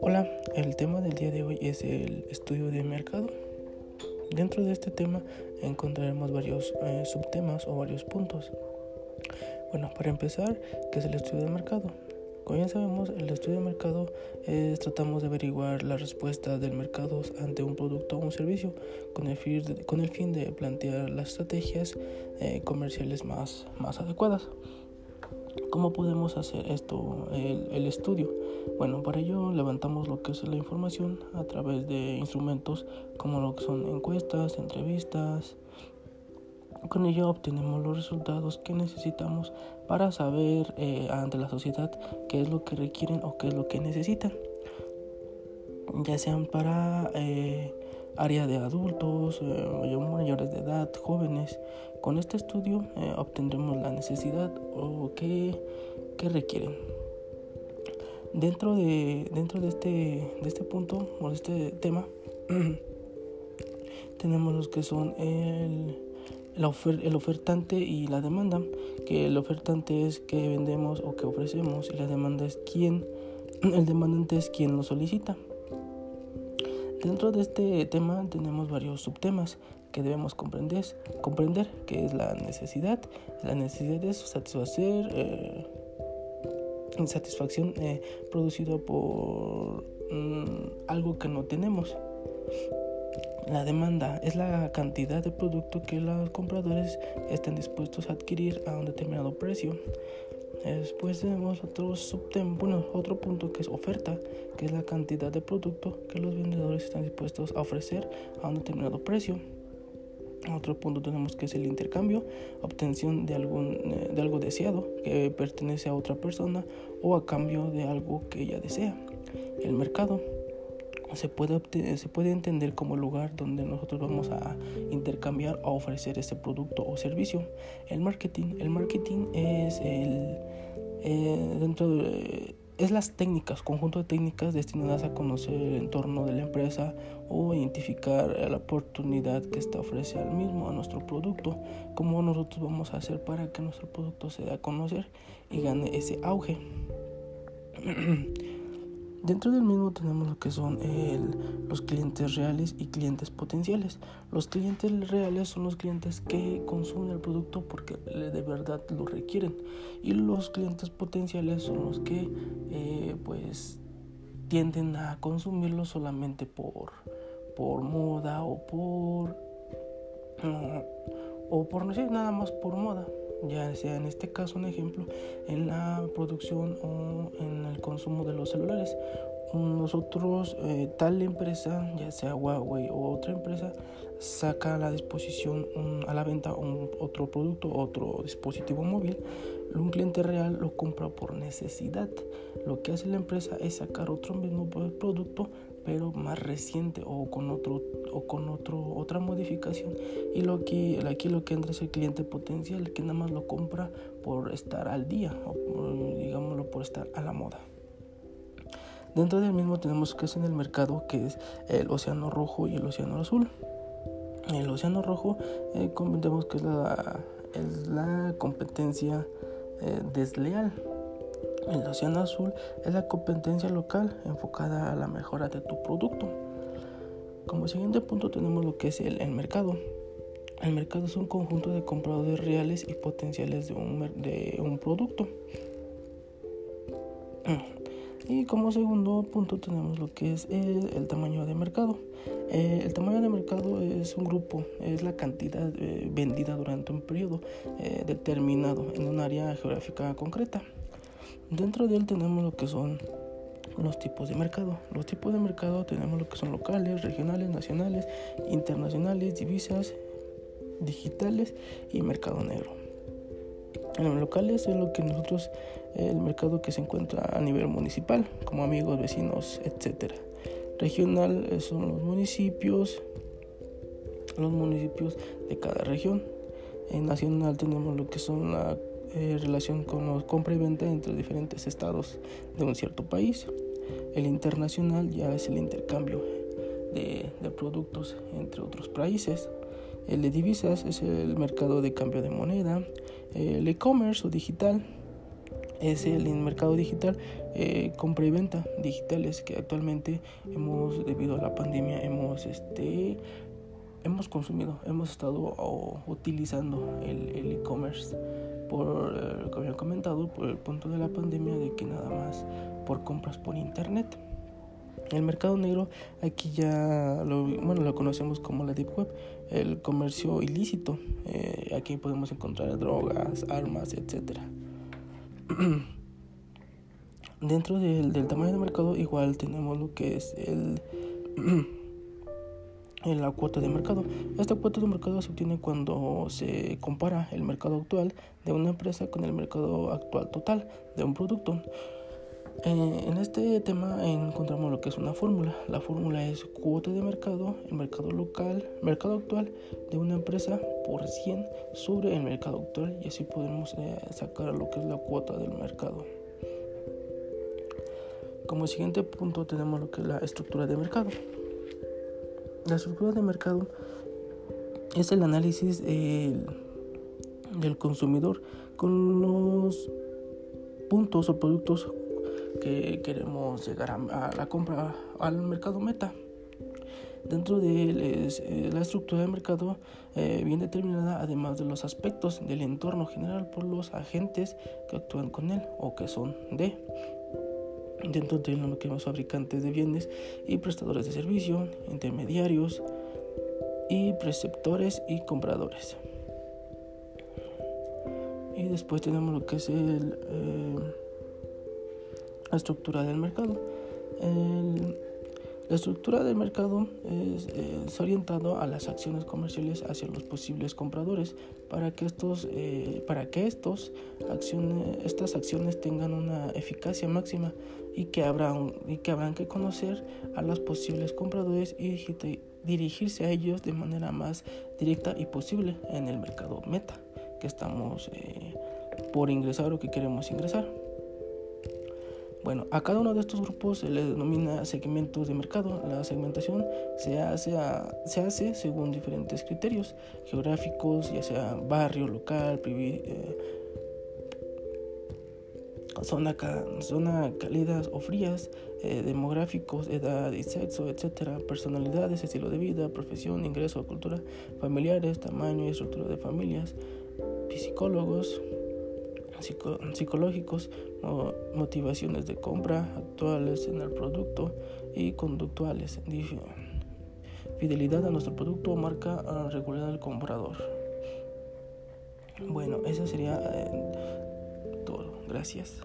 Hola, el tema del día de hoy es el estudio de mercado. Dentro de este tema encontraremos varios eh, subtemas o varios puntos. Bueno, para empezar, ¿qué es el estudio de mercado? Como ya sabemos, el estudio de mercado es tratamos de averiguar la respuesta del mercado ante un producto o un servicio con el fin de, con el fin de plantear las estrategias eh, comerciales más, más adecuadas. ¿Cómo podemos hacer esto, el, estudio? Bueno, para ello levantamos lo que es la información a través de instrumentos como lo que son encuestas, entrevistas. Con ello obtenemos los resultados que necesitamos para saber eh, ante la sociedad qué es lo que requieren o qué es lo que necesitan. Ya sean para eh, área de adultos, eh, mayores de edad, jóvenes. Con este estudio eh, obtendremos la necesidad o qué, requieren. Dentro de, dentro de, este, de este punto o de este tema, tenemos los que son el, el ofertante y la demanda, que el ofertante es que vendemos o que ofrecemos y la demanda es quién, el demandante es quien lo solicita. Dentro de este tema tenemos varios subtemas que debemos comprender, comprender que es la necesidad. La necesidad es satisfacer eh, insatisfacción eh, producida por mm, algo que no tenemos. La demanda es la cantidad de producto que los compradores están dispuestos a adquirir a un determinado precio. Después tenemos otro subtema, bueno, otro punto que es oferta, que es la cantidad de producto que los vendedores están dispuestos a ofrecer a un determinado precio. Otro punto tenemos que es el intercambio, obtención de, algún, eh, de algo deseado que pertenece a otra persona o a cambio de algo que ella desea. El mercado se puede, se puede entender como lugar donde nosotros vamos a intercambiar o ofrecer ese producto o servicio. El marketing, el marketing es el eh, dentro de, es las técnicas, conjunto de técnicas destinadas a conocer el entorno de la empresa o identificar la oportunidad que esta ofrece al mismo, a nuestro producto, cómo nosotros vamos a hacer para que nuestro producto se dé a conocer y gane ese auge. Dentro del mismo tenemos lo que son los clientes reales y clientes potenciales. Los clientes reales son los clientes que consumen el producto porque de verdad lo requieren. Y los clientes potenciales son los que eh, pues tienden a consumirlo solamente por, por moda o por... o por no sé, nada más por moda ya sea en este caso un ejemplo en la producción o en el consumo de los celulares. Nosotros, eh, tal empresa, ya sea Huawei o otra empresa, saca a la disposición, a la venta un, otro producto, otro dispositivo móvil. Un cliente real lo compra por necesidad. Lo que hace la empresa es sacar otro mismo producto pero más reciente o con otro o con otro otra modificación. Y lo que aquí lo que entra es el cliente potencial que nada más lo compra por estar al día o digámoslo por estar a la moda. Dentro del mismo tenemos que es en el mercado que es el océano rojo y el océano azul. El océano rojo eh, comentemos que es la, es la competencia eh, desleal el océano azul es la competencia local enfocada a la mejora de tu producto. Como siguiente punto tenemos lo que es el, mercado. El mercado es un conjunto de compradores reales y potenciales de un, de un producto. Y como segundo punto tenemos lo que es el, tamaño de mercado. Eh, el tamaño de mercado es un grupo, es la cantidad eh, vendida durante un periodo eh, determinado en un área geográfica concreta. Dentro de él tenemos lo que son los tipos de mercado. Los tipos de mercado tenemos lo que son locales, regionales, nacionales, internacionales, divisas, digitales y mercado negro. En los locales es lo que nosotros, el mercado que se encuentra a nivel municipal, como amigos, vecinos, etc. Regional eh, son los municipios, los municipios de cada región. En nacional tenemos lo que son la eh, relación con la compra y venta entre diferentes estados de un cierto país. El internacional ya es el intercambio de, productos entre otros países. El de divisas es el mercado de cambio de moneda. El e-commerce o digital es el mercado digital, eh, compra y venta digitales que actualmente hemos, debido a la pandemia, hemos este hemos consumido, hemos estado utilizando el e-commerce por eh, lo que había comentado por el punto de la pandemia de que nada más por compras por internet. El mercado negro aquí ya lo, bueno, lo conocemos como la deep web, el comercio ilícito. Eh, aquí podemos encontrar drogas, armas, etcétera. Dentro del, del, tamaño de mercado igual tenemos lo que es el, la cuota de mercado. Esta cuota de mercado se obtiene cuando se compara el mercado actual de una empresa con el mercado actual total de un producto. Eh, en este tema encontramos lo que es una fórmula. La fórmula es cuota de mercado, el mercado local, mercado actual de una empresa por 100 sobre el mercado actual y así podemos eh, sacar lo que es la cuota del mercado. Como siguiente punto tenemos lo que es la estructura de mercado. La estructura de mercado es el análisis del consumidor con los puntos o productos que queremos llegar a, la compra al mercado meta. Dentro de eh, la estructura de mercado eh, bien determinada, además de los aspectos del entorno general por los agentes que actúan con él o que son de. Dentro de lo que llamamos fabricantes de bienes y prestadores de servicio, intermediarios y preceptores y compradores. Y después tenemos lo que es el... Eh, la estructura del mercado. la estructura del mercado es, orientado a las acciones comerciales hacia los posibles compradores para que estos, eh, para que estos acciones, estas acciones tengan una eficacia máxima y que, habrá y que habrán que conocer a los posibles compradores y dirigirse a ellos de manera más directa y posible en el mercado meta que estamos eh, por ingresar o que queremos ingresar. Bueno, a cada uno de estos grupos se le denomina segmentos de mercado. La segmentación se hace, se hace según diferentes criterios geográficos, ya sea barrio, local, eh, zona, zona cálidas o frías, eh, demográficos, edad y sexo, etcétera, personalidades, estilo de vida, profesión, ingreso, cultura, familiares, tamaño y estructura de familias, psicólogos, psicológicos, motivaciones de compra actuales en el producto y conductuales, fidelidad a nuestro producto o marca regular del comprador. Bueno, eso sería eh, todo. Gracias.